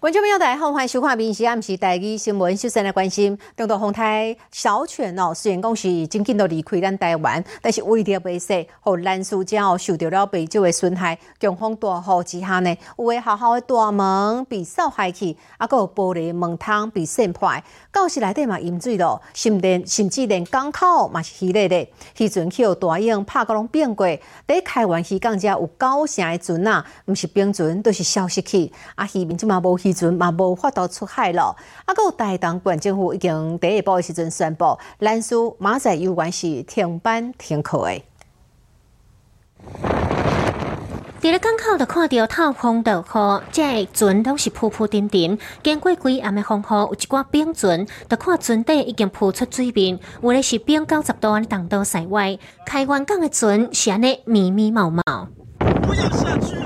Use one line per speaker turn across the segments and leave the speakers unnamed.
观众朋友大家好，欢迎收看《民视暗时台语新闻》。首先来关心，中国红台小犬哦，虽然讲是真紧都离开咱台湾，但是为了袂使，和蓝树家哦受到了不少的损害。强风大雨之下呢，有诶学校的大门被扫害去，啊，有玻璃门窗被渗破，教室内底嘛淹水咯，甚至甚至连港口嘛是稀咧咧。渔船去大影拍个拢变过，在开完渔港遮有九成的船啊，毋是冰船，都是消失去。啊，渔民即嘛无渔船嘛无法度出海咯。啊，个台东县政府已经第一步的时阵宣布，兰苏马仔游园是停班停课的。
伫咧港口就看到透风落雨，即个船拢是铺铺沉沉。经过几暗的风雨，有一寡冰船，就看船底已经浮出水面。有咧是冰九十度的冻到塞外，开元港的船是安尼密密毛毛。不要下去！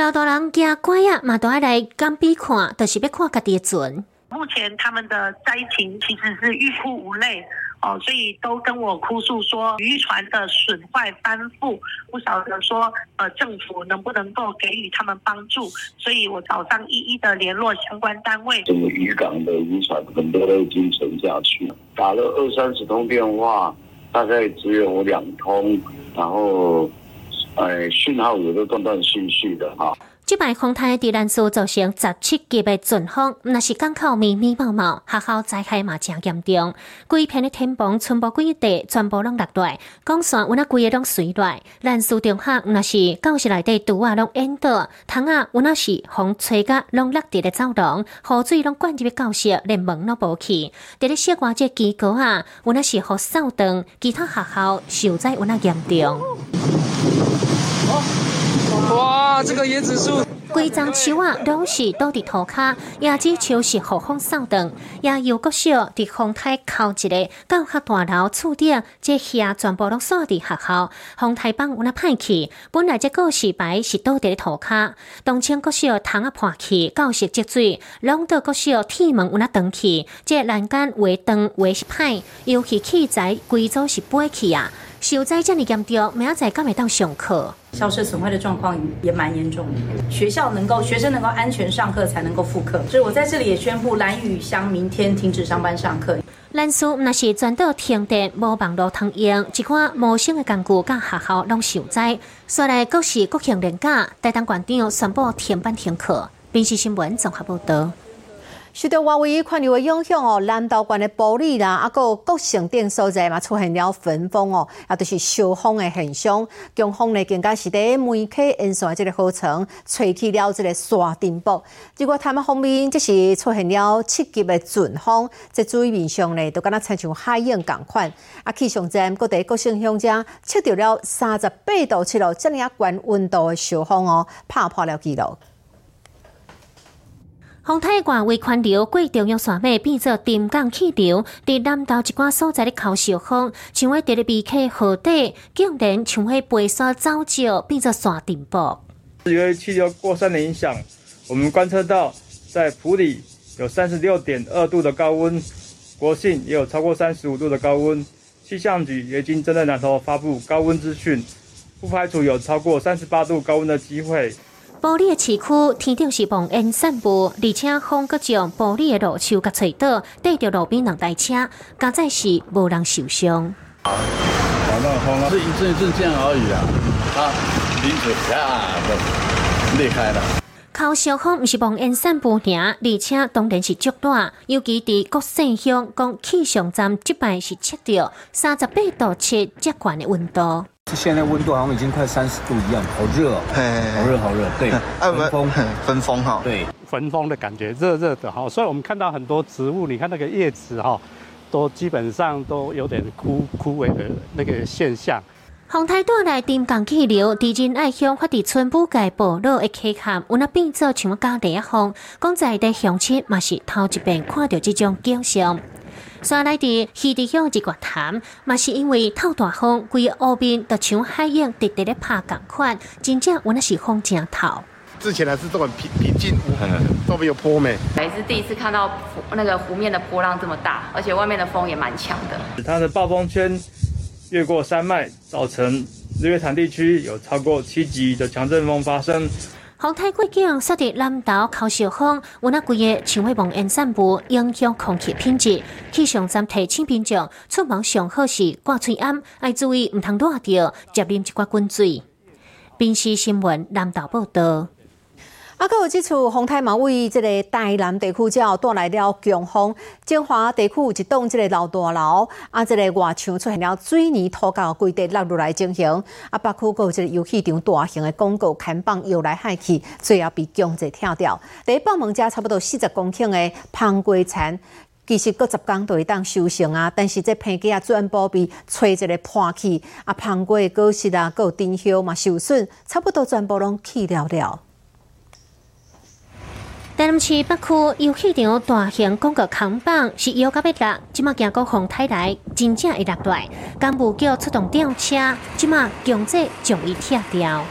老大人惊乖啊，嘛都爱来港边看，就是要看家己的船。
目前他们的灾情其实是欲哭无泪。哦，所以都跟我哭诉说渔船的损坏翻覆，不晓得说呃政府能不能够给予他们帮助，所以我早上一一的联络相关单位。
整个渔港的渔船很多都已经沉下去，打了二三十通电话，大概只有两通，然后呃讯号也都断断续续的哈。
这摆风台伫兰苏造成十七级的阵风，那是港口密密麻麻，学校灾害嘛真严重。规片的天棚、全部规地全部拢落来，光线有那规个拢碎来。兰苏中学那是教室内底拄啊拢淹倒，窗啊有那是风吹甲拢落地的走廊，雨水拢灌入去教室，连门都无去。伫咧小外这机构啊，有那是雨扫断，其他学校受灾有那严重。
这个椰子树，
规张树啊，拢是倒伫涂骹，椰子树是雨风扫断，也有个小伫风台靠一个教学大楼厝顶，这下全部拢锁伫学校。风台帮有那歹去，本来这告示牌是倒伫涂骹，当前个小窗啊破去，教室积水，拢到个小铁门有那断去，这栏杆话断话是歹，尤其器材规组是飞去啊。受灾这么严重，明仔敢会当上课？
校舍损坏的状况也蛮严重的。学校能够学生能够安全上课，才能够复课。所以我在这里也宣布，蓝雨乡明天停止上班上课。
兰苏那是全岛停电，无网络通用，一款无声的工具，甲学校拢受灾。所来各是国庆连假，台东县长宣布停班停课。电视新闻综合报道。
受到外围环流的影响哦，南道县的玻璃啦，啊个各省等所在嘛出现了焚风哦，啊都是烧风的现象。强风呢更加是在梅溪沿线这个河床吹起了这个沙尘暴。结果他们方面即是出现了七级的阵风，在水面上呢都敢若亲像海洋共款。啊气象站各地各省乡镇测到了三十八度七度这样啊高温度的烧风哦，拍破了记录。
风太挂为宽流过中央线尾变作沉降气流，伫南岛一寡所在的靠小风，像喺伫咧避开河底，竟然像喺背沙走照变作沙尘暴。
由于气流过山的影响，我们观测到在普里有三十六点二度的高温，国信也有超过三十五度的高温。气象局也已经针对南头发布高温资讯，不排除有超过三十八度高温的机会。
玻璃的市区天顶是蒙烟散布，而且风阁将玻璃的路树甲吹倒，带着路边两台车，加在是无人受伤。
好，那风啊，是一阵一阵这样而已啊，啊，林子啪的裂开了。
靠小风毋是蒙烟散布尔，而且当然是足大，尤其伫国姓乡讲气象站即摆是测到三十八度七极悬的温度。
现在温度好像已经快三十度一样，好热哦，好热好热。对，分风，
分风哈，
对，
分风的感觉，热热的哈。所以我们看到很多植物，你看那个叶子哈，都基本上都有点枯枯萎的那个现象。
风台带来沉降气流，地震爱向发地村部界部落的溪坎，有那变做像家地一风。讲在地乡亲嘛是头一遍看到这种景象。山内地溪地乡一个潭，嘛是因为透大风，规个湖面都像海洋直直咧拍共款，真正有那是风正头。
之前还是这么平平静，都没有波没。
还是第一次看到那个湖面的波浪这么大，而且外面的风也蛮强的。
它的暴风圈越过山脉，造成日月潭地区有超过七级的强阵风发生。
红太过境设伫南岛靠小风，有那几个青花望烟散步，影响空气品质。气象站提醒民众出门上好是挂嘴安，要注意唔通热着，接啉一挂滚水。平时新闻南岛报道。
啊，佮有即处风台嘛，为即个台南地区只带来了强风，金华地区有一栋即个老大楼，啊，即个外墙出现了水泥土胶规地落落来进行，啊，北区佮有即个游戏场大型的广告看板摇来害去，最后被强制跳掉。第一帮门家差不多四十公顷的芳桂田，其实过十工就会当收成啊，但是这片机啊全部被吹一个破去，啊，芳桂果实啊，佮有丁香嘛受损，差不多全部拢去了了。
台南市北区有戏场大型广告看板是摇到要落，即马经过风台来，真正会落来。干部叫出动吊车，即马强制将伊拆掉。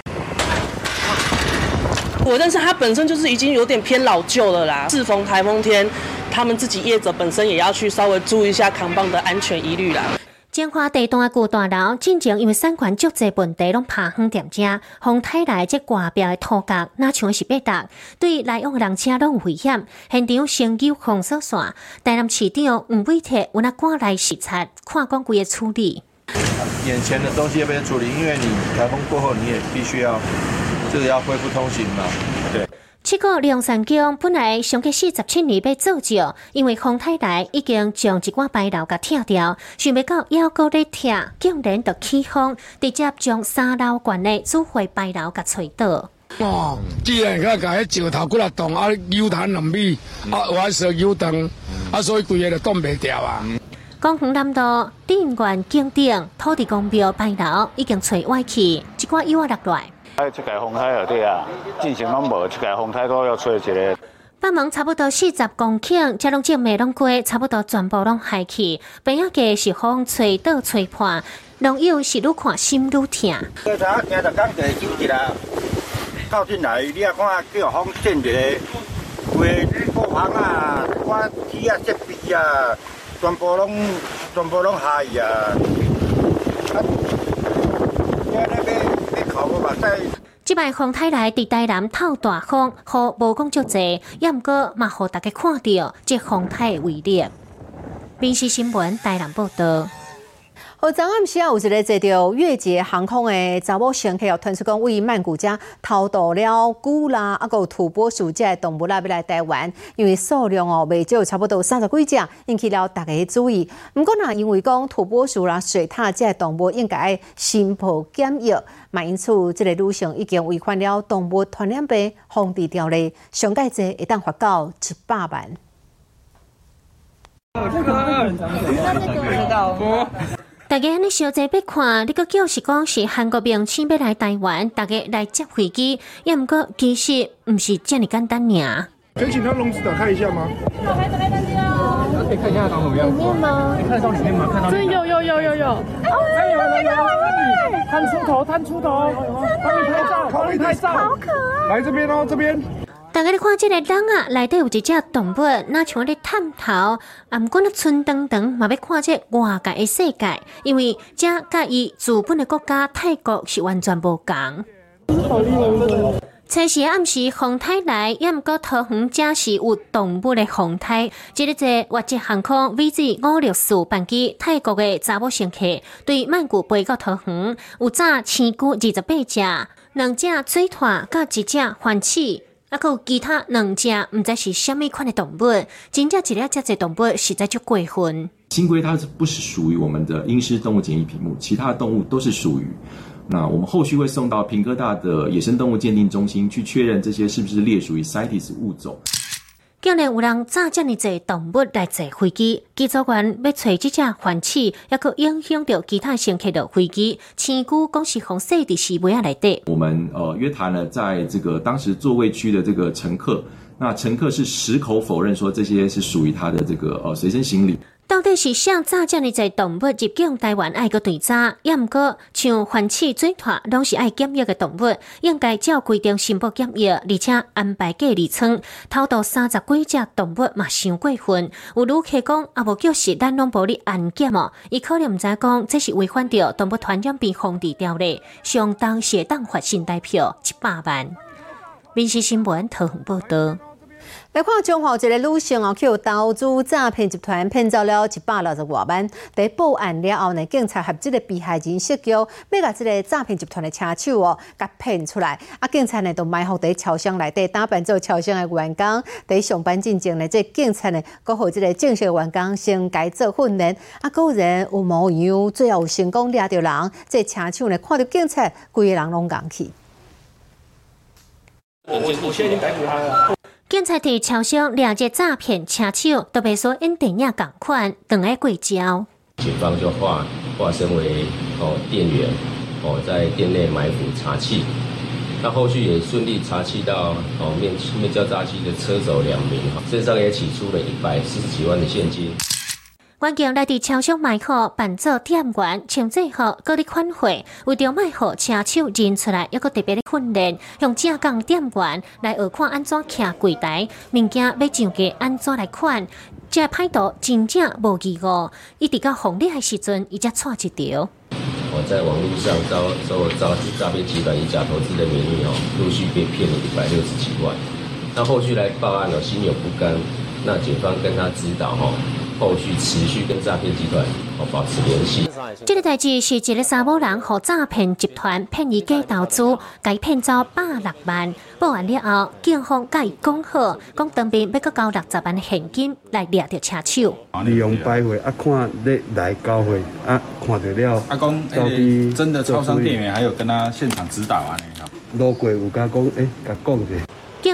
我认识它本身就是已经有点偏老旧了啦。适逢台风天，他们自己业者本身也要去稍微注意一下扛棒的安全疑虑啦。
彰化地段的旧大楼，进前因为产权足济问题，拢拍荒店家，风台来这挂标的土角，那像是八达，对来往的人车拢有危险。现场先救封锁线，台南市长吴伟铁有那赶来视察，看管规个处理。
眼前的东西要不要处理？因为你台风过后，你也必须要这个要恢复通行嘛，对。
七个梁山江本来上个四十七年被造就，因为风太大，已经将一寡牌楼给拆掉，想不到要搁咧拆，竟然就起风，直接将三楼关的主会牌楼给吹倒。
哦，既然佮甲迄石头骨来动，啊，腰弹两米，啊，我还说油灯，啊，所以规个就挡袂掉啊。
公园南道电源景点土地公庙牌楼已经吹歪去，一寡又啊落来。
哎，这个风台哦，对啊，之前拢无，这个风台都要吹一个。
北门差不多四十公顷，加拢种麦拢过，差不多全部拢害去。边仔个是风吹倒吹破，农友是愈看心愈痛。
刚才听着讲地收起来，到进来你啊看叫风震一个，规个布行啊，我铁啊设备啊，全部拢全部拢害啊。
即摆洪台来伫台南透大风，雨无讲足济，也毋过嘛，互大家看到即洪台的威力。闽西新闻台南报道。
好，昨暗时啊，有一个坐着越捷航空的查某乘客哦，传出讲为曼谷遮偷渡了古啦，啊，有土拨鼠这动物啦，要来台湾，因为数量哦未少，差不多三十几只，引起了大家的注意。毋过呢，因为讲土拨鼠啦、水獭这动物应该新抱检疫，嘛因此这个路线已经违反了动物传染病防治条例，上届者一旦罚到一百万。这个，那那
个知道。大家安尼小姐要看，你个叫是讲是韩国兵请要来台湾，大家来接飞机，也毋过其实毋是这么简单尔。
可以请他笼子打开一下吗？
有孩子。
可以看一下长什么样？
里面吗？
你看得到里面吗？看到？
真有有有有有。哦，
有有有。探出头，探出头，帮你拍照，帮你拍照，
好可爱。
来这边哦，这边。
大家咧看这个人啊，内底有一只动物，那像咧探头，啊，毋过咧春长长，嘛要看这外界的世界，因为这甲伊主本的国家泰国是完全无共。初时暗时风台来，也毋过桃园正是有动物的风台。即日在国际航空 VZ 五六四班机，泰国的查某乘客对曼谷飞到桃园，有炸千菇二十八只，两只水獭，甲一只环翅。啊，有其他两只，毋知是虾米款的动物，真正一了这只动物实在就过分。
金龟它是不是属于我们的英狮动物检疫屏幕？其他动物都是属于。那我们后续会送到平科大的野生动物鉴定中心去确认这些是不是列属于 CITES 物种。
竟然有人炸这么多动物来坐飞机，机组员要找这只环翅，也可影响到其他乘客的飞机。千古讲是红色的是不要来的。
我们呃约谈了，在这个当时座位区的这个乘客，那乘客是矢口否认说这些是属于他的这个呃随身行李。
到底是啥炸这么侪动物入境台湾爱个对炸？也毋过像环翅、水獭，拢是爱检疫的动物，应该照规定申报检疫，而且安排隔离仓。偷渡三十几只动物嘛，伤过分。有旅客讲，啊无叫是咱拢无哩安检哦，伊可能毋知讲这是违反着动物传染病防治条例，相当适当罚新台票一百万。民事新闻特红报道。
来看中华一个女性哦，去投资诈骗集团骗走了一百六十多万。在报案了后呢，警察和这个被害人涉交，要把这个诈骗集团的车手哦，给骗出来。啊，警察呢都埋伏在超商内底，打扮做超商的员工。在上班进前呢，这警察呢，搁互这个正式员工先改做训练。啊，个人有模有样，最后成功抓到人。这车手呢，看到警察，规个人拢硬去。
我我现在已经逮捕他了。
警察伫超商了解诈骗车手，特别说因电影共款，等来过招。
警方就化化身为哦店员，哦在店内埋伏查气，那后续也顺利查气到哦面面交诈欺的车手两名，身上也取出了一百四十几万的现金。
关键来伫超商卖货扮做店员，穿制服，各伫款货，为着卖货车手认出来，一个特别的训练，用正港店员来学看安怎徛柜台，物件要上架安怎来款，这歹徒真正无疑误，一直到红利的时阵，伊才错一条。
我在网络上遭受诈诈骗集团以假投资的名义哦，陆续被骗了一百六十几万。那后续来报案了，心有不甘，那警方跟他指导哈。后续持续跟诈骗集团哦保持联系。
这个代志是一个查某人和诈骗集团骗伊假投资，该骗走百六万。报案了后，警方甲伊讲好，讲当兵要搁交六十万现金来掠着车手。
利用摆会啊，看你来交会啊，看到了。
阿公，真的超商店员还有跟他现场指导啊？
路过有甲讲，诶，甲讲者。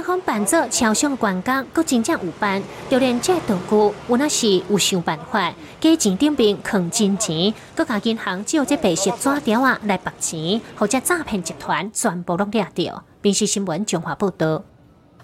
方办做超商员工，佮真正有办，就连这道具，我那是有想办法，加钱顶边藏真钱，佮甲银行借这白色纸条啊来绑钱，或者诈骗集团全部拢掠掉。平时新闻中华报道。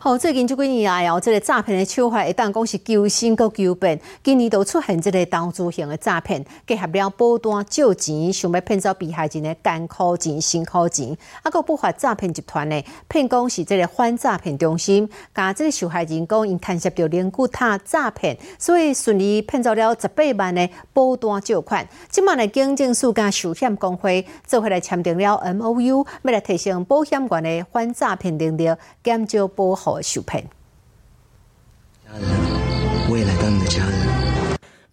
好，最近这几年来哦，这个诈骗的手法一旦讲是求新佮求变，今年都出现即个投资型的诈骗，结合了保单借钱，想要骗走被害人的干苦钱、辛苦钱，啊，个不法诈骗集团呢，骗讲是这个反诈骗中心，甲这个受害人讲因牵涉到零股他诈骗，所以顺利骗走了十八万的保单借款。今晚的警政署甲寿险公会做回来签订了 M O U，要来提升保险员的反诈骗能力，减少保护。受骗。
家人，我也来当你的家人。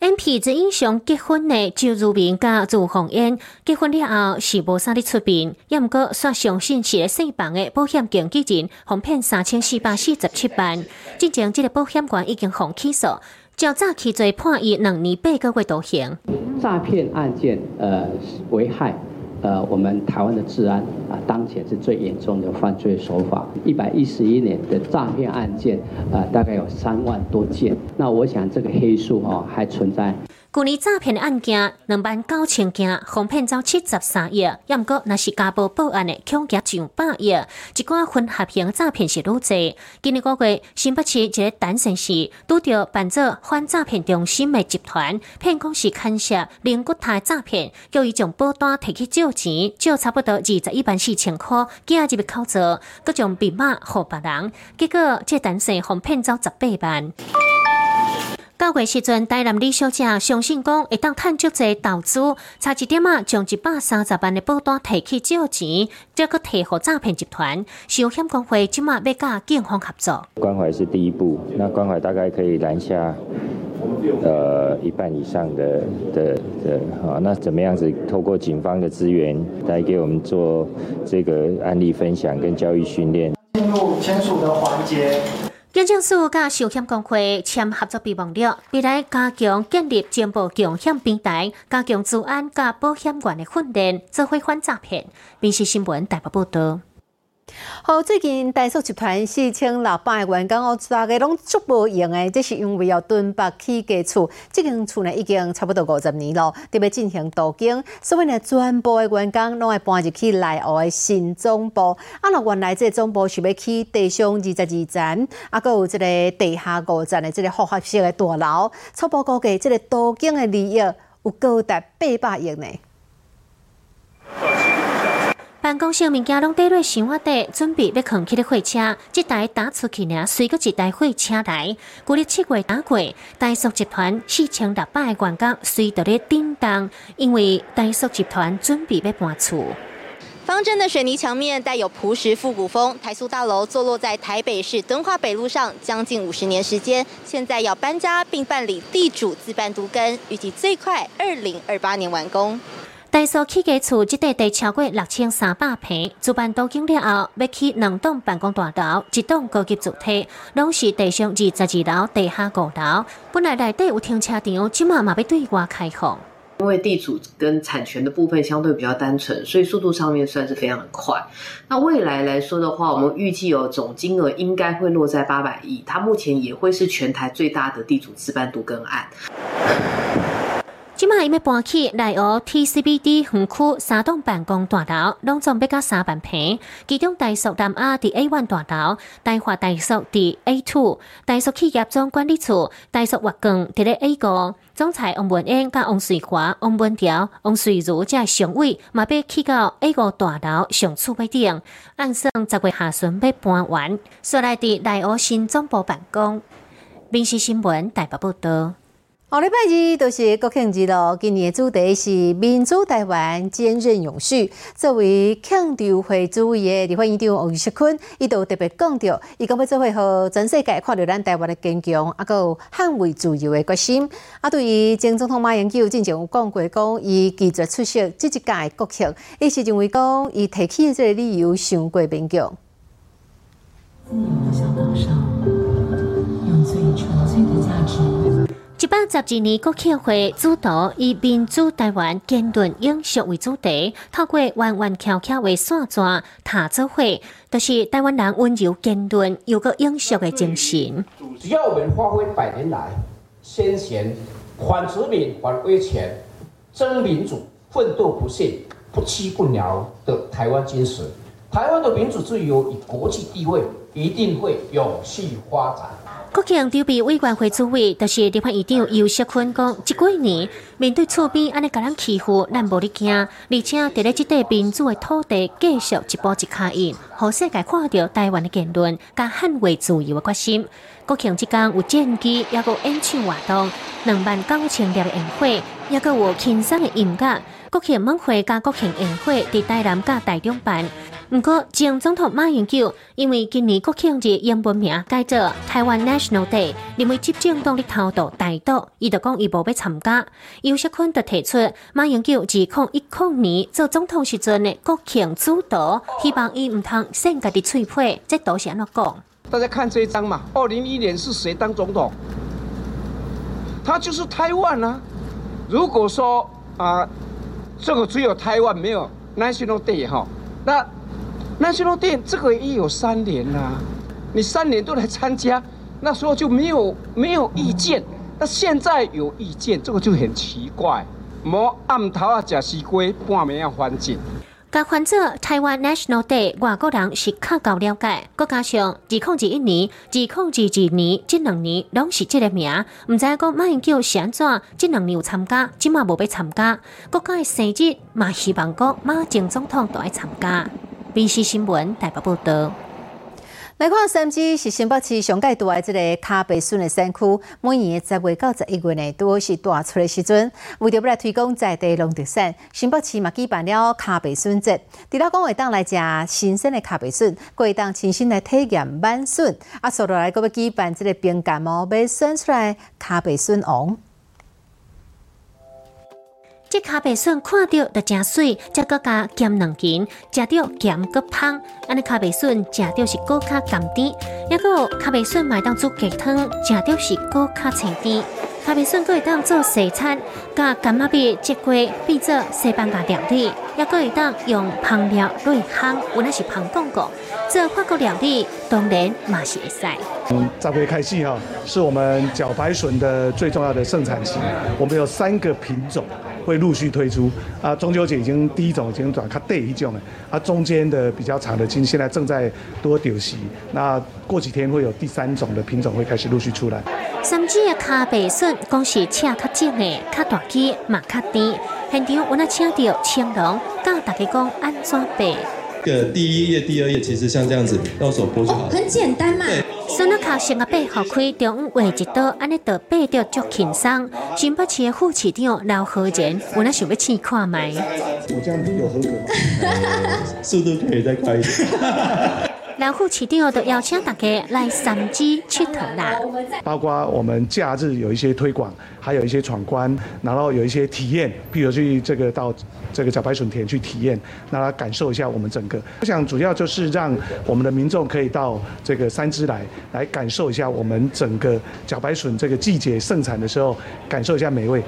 M P 之英雄结婚的周如明甲朱红英结婚了后是无啥哩出面，也毋过刷上信息的姓房的保险经纪人，哄骗三千四百四十七万。之前这个保险官已经放起诉，较早起罪判伊两年八个月徒刑。
诈骗案件，呃，危害。呃，我们台湾的治安啊，当前是最严重的犯罪手法。一百一十一年的诈骗案件，啊，大概有三万多件。那我想这个黑数哦，还存在。
去年诈骗的案件两万九千件，哄骗走七十三亿。也毋过，那是家暴报案的，恐惊上百亿。一寡混合型诈骗是愈济。今年个月，新北市一个单身市拄着办做反诈骗中心的集团，骗讲是牵涉零骨台诈骗，叫伊将保单提去借钱，借差不多二十一万四千块，今日要考做，各种密码互别人，结果这单身哄骗走十八万。九月时阵，台南李小姐相信讲会当趁足济投资，差一点啊，将一百三十万的保单提去借钱，这个提互诈骗集团。寿险工会即马要甲警方合作。
关怀是第一步，那关怀大概可以拦下呃一半以上的的的啊，那怎么样子透过警方的资源来给我们做这个案例分享跟教育训练？
进入签署的环节。
警政署甲寿险公会签合作备忘录，未来加强建立全部共享平台，加强治安甲保险员的训练，做会反诈骗。民事新闻台北报道。
好，最近大数集团四千六百员工哦，大家拢足无用诶，这是因为要敦北起家厝，这间厝呢已经差不多五十年咯，特别进行镀金，所以呢全部的员工拢会搬入去内湖的新总部。啊，那原来这总部是要起地上二十二层，啊，搁有这个地下五层的这个复合式的大楼，初步估计这个镀金的利益有高达八百亿呢。
办公室物件拢堆在箱仔底，准备要扛起的货车。这台打出去呢，随个一台货车来。过日七月打过，大塑集团四千六百个员工随到咧叮当，因为大塑集团准备要搬厝。
方正的水泥墙面带有朴实复古风。台塑大楼坐落在台北市敦化北路上，将近五十年时间，现在要搬家并办理地主自办都更，预计最快二零二八年完工。
大数起家厝即块地超过六千三百平，主办都经了后，要起两栋办公大楼，一栋高级主体，拢是地上二十二楼、地下五楼。本来内底有停车场，即马嘛要对外开放。
因为地主跟产权的部分相对比较单纯，所以速度上面算是非常的快。那未来来说的话，我们预计有总金额应该会落在八百亿，它目前也会是全台最大的地主自办独根案。
即卖伊要搬去内湖 TCBD 园区三栋办公大楼，拢总要加三万平。其中大属南亚伫 A one 大楼，大华大属伫 A two，大属企业总管理处，大属华工伫咧 A 五。总裁王文英、甲王瑞华、王文条、王瑞如即常委，嘛要去到 A 五大楼上厝尾顶，按算十月下旬要搬完，所来伫内湖新总部办公。民事新闻台北报道。
下礼拜二就是国庆日咯，今年的主题是民主台湾坚韧永续。作为庆祝会主席的立法院长王锡坤，伊都特别讲到，伊讲要做会和全世界看到咱台湾的坚强，啊，有捍卫自由的决心。啊，对于前总统马英九之前有讲过，讲伊拒绝出席这一届国庆，伊是认为讲伊提起的这个理由伤过勉强。
自由的小岛上，用最纯粹的价值。
一百十二年国庆会主导以民主台湾坚韧永续为主题，透过弯弯翘翘的线状塔做会，就是台湾人温柔坚韧又个永续的精神。
只要我们发挥百年来先贤反殖民、反威权、争民主、奋斗不懈、不屈不挠的台湾精神，台湾的民主自由与国际地位一定会永续发展。
国庆筹备委员会主委，就是立法院长尤锡坤讲，这几年面对厝边安尼甲人欺负，咱无咧惊，而且伫咧这块民主的土地继续一步一脚印，好世界看到台湾的言论，甲捍卫自由的决心。国庆即天有战机，也有演唱活动，两万九千粒的烟火，也个有轻松的音乐。国庆晚会加国庆宴会伫台南甲台中办。不过，前总统马英九因为今年国庆日英文名改做台湾 National Day，认为执政党的偷渡大岛，伊就讲伊无要参加。尤锡坤就提出，马英九自控一控年做总统时阵的国庆主导，希望伊唔通剩家的脆皮，这都是安怎讲？
大家看这一张嘛，二零一年是谁当总统？他就是台湾啊。如果说啊，这个只有台湾没有 National Day 哈，那。那些店这个也有三年啦，你三年都来参加，那时候就没有没有意见，那现在有意见，这个就很奇怪。莫暗头啊，食西瓜，半暝啊反正。
甲换做台湾 National Day，外国人是较够了解。国加上二零二一年、二零二二年这两年拢是这个名，唔知讲马英九是安怎？这两年有参加，今嘛无要参加。国家的生日嘛，希望讲马前总统都爱参加。B C 新闻台北报道。
来看三支是新北市上盖大的这个卡贝笋的山区，每年的十月到十一月呢，都是大出的时阵。为着要来推广在地农特产，新北市嘛举办了卡贝笋节。除了讲会当来食新鲜的卡贝笋，会当亲身来体验满笋。啊，所来个要举办这个冰感冒，要选出来卡贝笋王。
这卡贝笋看到就真水，再搁加咸两斤，食到咸搁香。安尼卡贝笋食到是搁较甘甜，也个卡贝笋买当做鸡汤，食到是搁较清甜。卡贝笋可以当做西餐，加干妈币结龟变做西班牙料理，也可以当用烹料瑞香，有那是烹广告。这法国料理当然嘛是会使。
从十月开始哈，是我们茭白笋的最重要的盛产期。我们有三个品种会陆续推出啊。中秋节已经第一种已经转卡第一种了，啊，中间的比较长的，今现在正在多丢席。那过几天会有第三种的品种会开始陆续出来。
三只的卡白笋，讲是请较正的，较大鸡嘛较甜。现场我那请到青龙，教大家讲安怎备。
个第一页、第二页，其实像这样子，用手剥就好。
很简单嘛。
对。
孙那卡先个背后开中午画一道，安尼倒背着足轻松。新北市的副市长刘和仁，我那想要试看卖。
我这样子有合格吗？
速度可以再快一点。
老副市长都邀请大家来三芝佚佗啦。
包括我们假日有一些推广，还有一些闯关，然后有一些体验，譬如去这个到这个小白笋田去体验，让他感受一下我们整个。我想主要就是让我们的民众可以到这个三支来，来感受一下我们整个茭白笋这个季节盛产的时候，感受一下美味。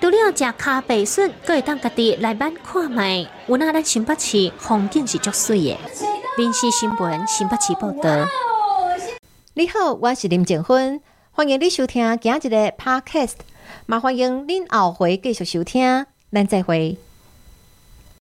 除了食咖白笋，可以当家己来版看卖。有那咱新北市风景是足水的。民事新闻新北市报道。
你好，我是林静芬，欢迎你收听今日的 Podcast，也欢迎您后回继续收听，咱再会。